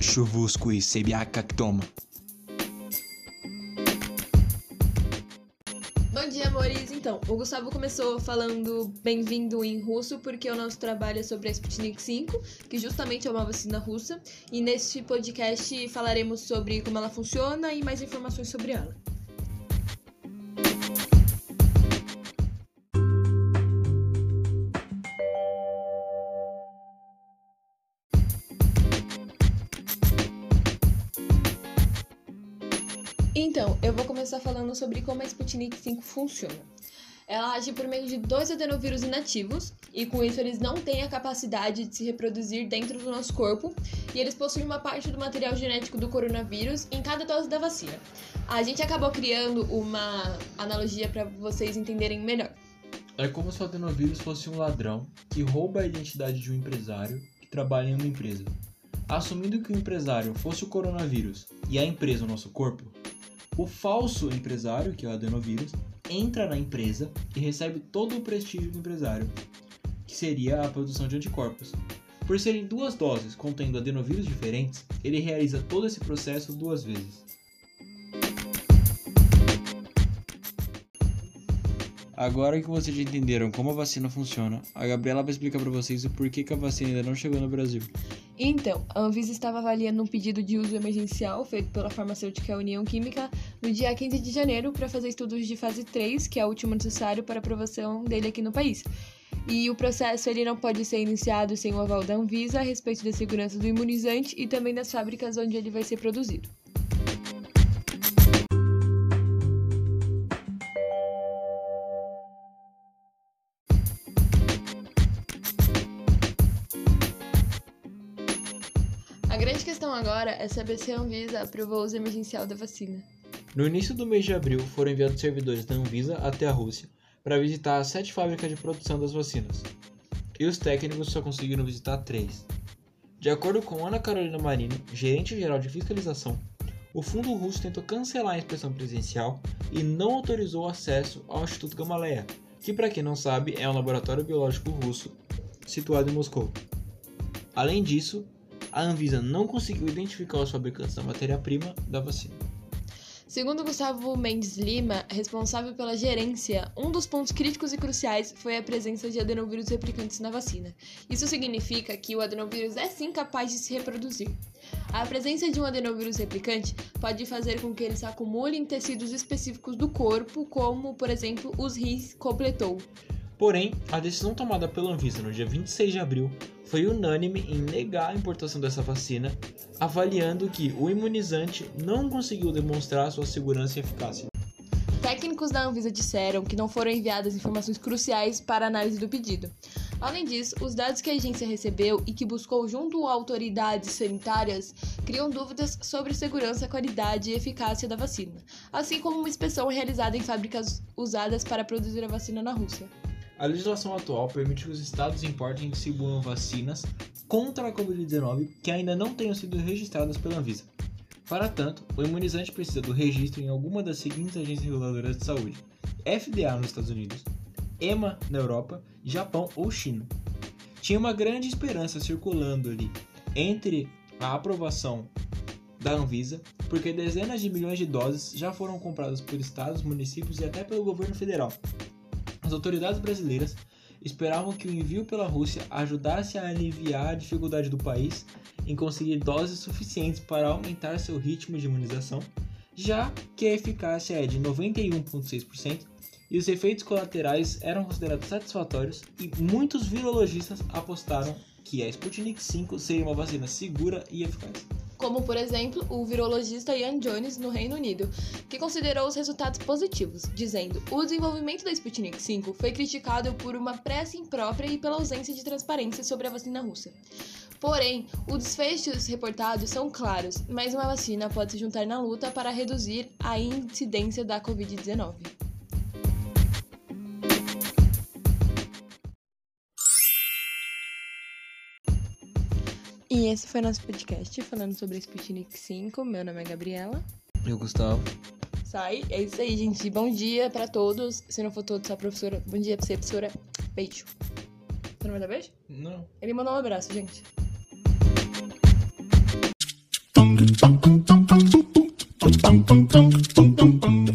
chuvusco e sebiacactoma. Bom dia, amores. Então, o Gustavo começou falando bem-vindo em russo, porque o nosso trabalho é sobre a Sputnik 5, que justamente é uma vacina russa. E neste podcast falaremos sobre como ela funciona e mais informações sobre ela. Então, eu vou começar falando sobre como a Sputnik 5 funciona. Ela age por meio de dois adenovírus inativos, e com isso eles não têm a capacidade de se reproduzir dentro do nosso corpo, e eles possuem uma parte do material genético do coronavírus em cada dose da vacina. A gente acabou criando uma analogia para vocês entenderem melhor. É como se o adenovírus fosse um ladrão que rouba a identidade de um empresário que trabalha em uma empresa. Assumindo que o empresário fosse o coronavírus e a empresa o nosso corpo, o falso empresário, que é o adenovírus, entra na empresa e recebe todo o prestígio do empresário, que seria a produção de anticorpos. Por serem duas doses contendo adenovírus diferentes, ele realiza todo esse processo duas vezes. Agora que vocês já entenderam como a vacina funciona, a Gabriela vai explicar para vocês o porquê que a vacina ainda não chegou no Brasil. Então, a Anvisa estava avaliando um pedido de uso emergencial feito pela farmacêutica União Química no dia 15 de janeiro para fazer estudos de fase 3, que é o último necessário para aprovação dele aqui no país. E o processo ele não pode ser iniciado sem o aval da Anvisa a respeito da segurança do imunizante e também das fábricas onde ele vai ser produzido. A grande questão agora é saber se a Anvisa aprovou o uso emergencial da vacina. No início do mês de abril, foram enviados servidores da Anvisa até a Rússia para visitar as sete fábricas de produção das vacinas. E os técnicos só conseguiram visitar três. De acordo com Ana Carolina Marino, gerente geral de fiscalização, o fundo russo tentou cancelar a inspeção presencial e não autorizou acesso ao Instituto Gamaleya, que, para quem não sabe, é um laboratório biológico russo situado em Moscou. Além disso, a Anvisa não conseguiu identificar os fabricantes da matéria-prima da vacina. Segundo Gustavo Mendes Lima, responsável pela gerência, um dos pontos críticos e cruciais foi a presença de adenovírus replicantes na vacina. Isso significa que o adenovírus é sim capaz de se reproduzir. A presença de um adenovírus replicante pode fazer com que ele se acumule em tecidos específicos do corpo, como, por exemplo, os rins completou. Porém, a decisão tomada pela Anvisa no dia 26 de abril foi unânime em negar a importação dessa vacina, avaliando que o imunizante não conseguiu demonstrar sua segurança e eficácia. Técnicos da Anvisa disseram que não foram enviadas informações cruciais para análise do pedido. Além disso, os dados que a agência recebeu e que buscou junto a autoridades sanitárias criam dúvidas sobre segurança, qualidade e eficácia da vacina, assim como uma inspeção realizada em fábricas usadas para produzir a vacina na Rússia. A legislação atual permite que os estados importem e distribuam vacinas contra a Covid-19 que ainda não tenham sido registradas pela Anvisa. Para tanto, o imunizante precisa do registro em alguma das seguintes agências reguladoras de saúde: FDA nos Estados Unidos, EMA na Europa, Japão ou China. Tinha uma grande esperança circulando ali entre a aprovação da Anvisa, porque dezenas de milhões de doses já foram compradas por estados, municípios e até pelo governo federal. As autoridades brasileiras esperavam que o envio pela Rússia ajudasse a aliviar a dificuldade do país em conseguir doses suficientes para aumentar seu ritmo de imunização, já que a eficácia é de 91,6% e os efeitos colaterais eram considerados satisfatórios e muitos virologistas apostaram que a Sputnik 5 seria uma vacina segura e eficaz como por exemplo o virologista Ian Jones no Reino Unido, que considerou os resultados positivos, dizendo: "O desenvolvimento da Sputnik 5 foi criticado por uma pressa imprópria e pela ausência de transparência sobre a vacina russa. Porém, os desfechos reportados são claros, mas uma vacina pode se juntar na luta para reduzir a incidência da Covid-19. E esse foi nosso podcast falando sobre Sputnik 5. Meu nome é Gabriela. Eu, Gustavo. Sai. É isso aí, gente. Bom dia pra todos. Se não for todos, a professora. Bom dia pra você, professora. Beijo. Você não vai dar beijo? Não. Ele mandou um abraço, gente. Dum